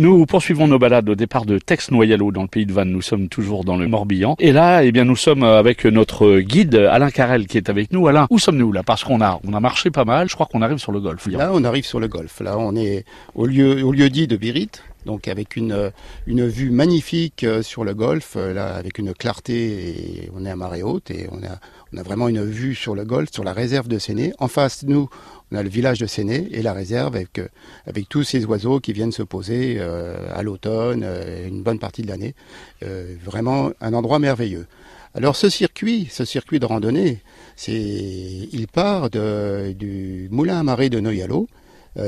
Nous poursuivons nos balades au départ de Tex-Noyalo dans le pays de Vannes. Nous sommes toujours dans le Morbihan. Et là, eh bien, nous sommes avec notre guide Alain Carrel qui est avec nous. Alain, où sommes-nous là? Parce qu'on a, on a marché pas mal. Je crois qu'on arrive sur le golfe. Là, on arrive sur le golfe. Là, on est au lieu, au lieu dit de Birit. Donc avec une, une vue magnifique euh, sur le golfe, euh, là avec une clarté, et on est à marée haute et on a, on a vraiment une vue sur le golfe, sur la réserve de Séné. En face nous, on a le village de Séné et la réserve avec, euh, avec tous ces oiseaux qui viennent se poser euh, à l'automne, euh, une bonne partie de l'année. vraiment un endroit merveilleux. Alors ce circuit, ce circuit de randonnée, c'est, il part de, du moulin à marée de Noyalo.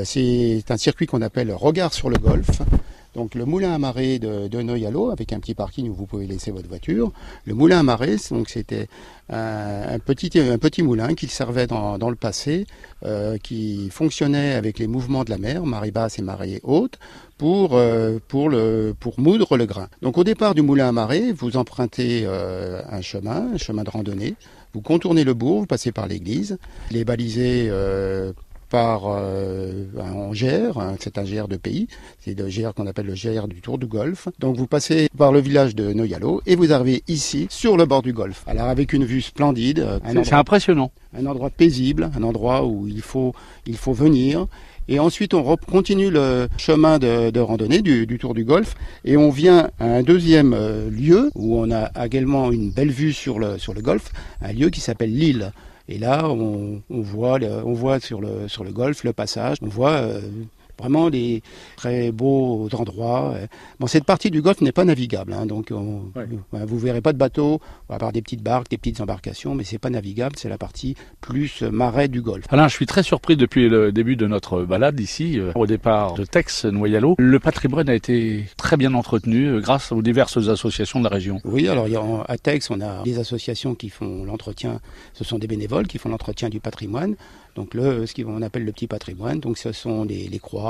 c'est un circuit qu'on appelle Regard sur le golfe. Donc le moulin à marée de, de Noyalo, avec un petit parking où vous pouvez laisser votre voiture. Le moulin à marée, c'était un, petit, moulin qui servait dans, le passé, euh, qui fonctionnait avec les mouvements de la mer, marée basse et marée haute, pour, euh, moudre le grain. Donc au départ du moulin à marée, vous empruntez euh, un chemin, un chemin de randonnée. Vous contournez le bourg, vous passez par l'église. Il est balisé par euh, un GR, hein, c'est un GR de pays, c'est le GR qu'on appelle le GR du Tour du Golfe. Donc vous passez par le village de Noyalo et vous arrivez ici, sur le bord du Golfe. Alors avec une vue splendide. Euh, c'est impressionnant. Un endroit paisible, un endroit où il faut, il faut venir. Et ensuite, on continue le chemin de, de randonnée du, du, Tour du Golfe et on vient à un deuxième euh, lieu où on a également une belle vue sur le, sur le golfe, un lieu qui s'appelle l'île. Et là, on, voit, on voit sur le, sur le golfe le passage, on voit euh, vraiment des très beaux endroits. Bon, cette partie du golfe n'est pas navigable, hein, donc on, ouais. vous verrez pas de bateaux, à part des petites barques, des petites embarcations, mais c'est pas navigable, c'est la partie plus marais du golfe. Alain, je suis très surpris depuis le début de notre balade ici, euh, au départ de Tex, Noyalo. Le patrimoine a été très bien entretenu euh, grâce aux diverses associations de la région. Oui, alors à Tex, on a des associations qui font l'entretien, ce sont des bénévoles qui font l'entretien du patrimoine. Donc le, ce qu'on appelle le petit patrimoine, donc ce sont les, les croix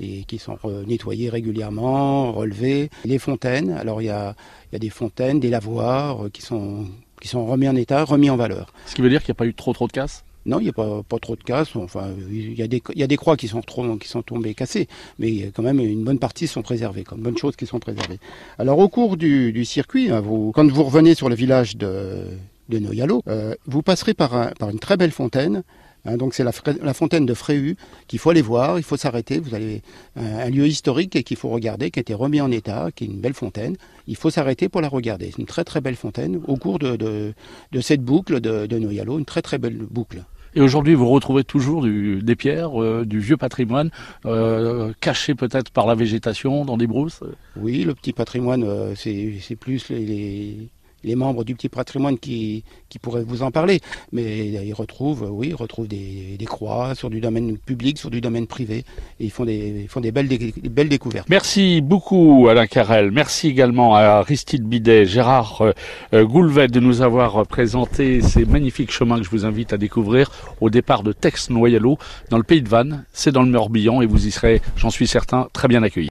et qui sont nettoyées régulièrement, relevées. Les fontaines, alors il y a, il y a des fontaines, des lavoirs qui sont, qui sont remis en état, remis en valeur. Ce qui veut dire qu'il n'y a pas eu trop trop de casse? Non, il n'y a pas, pas, trop de casse. Enfin, il y, a des, il y a des croix qui sont, trop, qui sont tombées cassées, mais quand même une bonne partie sont préservées, comme bonnes choses qui sont préservées. Alors au cours du, du circuit, hein, vous, quand vous revenez sur le village de, de Noyalo, euh, vous passerez par, un, par une très belle fontaine Hein, donc c'est la, la, fontaine de Fréhu qu'il faut aller voir, il faut s'arrêter. Vous avez un, un lieu historique qu'il faut regarder, qui a été remis en état, qui est une belle fontaine. Il faut s'arrêter pour la regarder. C'est une très très belle fontaine au cours de, de, de cette boucle de, de Noyalo, une très très belle boucle. Et aujourd'hui, vous retrouvez toujours du, des pierres, euh, du vieux patrimoine, euh, caché peut-être par la végétation dans des brousses? Oui, le petit patrimoine, euh, c'est plus les, les, les membres du petit patrimoine qui, pourraient vous en parler. Mais ils retrouvent, oui, retrouvent des, croix sur du domaine public, sur du domaine privé. Et ils font des, belles, découvertes. Merci beaucoup Alain Carrel. Merci également à Aristide Bidet, Gérard euh, Goulvet de nous avoir présenté ces magnifiques chemins que je vous invite à découvrir au départ de Tex-Noyalo dans le pays de Vannes. C'est dans le Morbihan et vous y serez, j'en suis certain, très bien accueillis.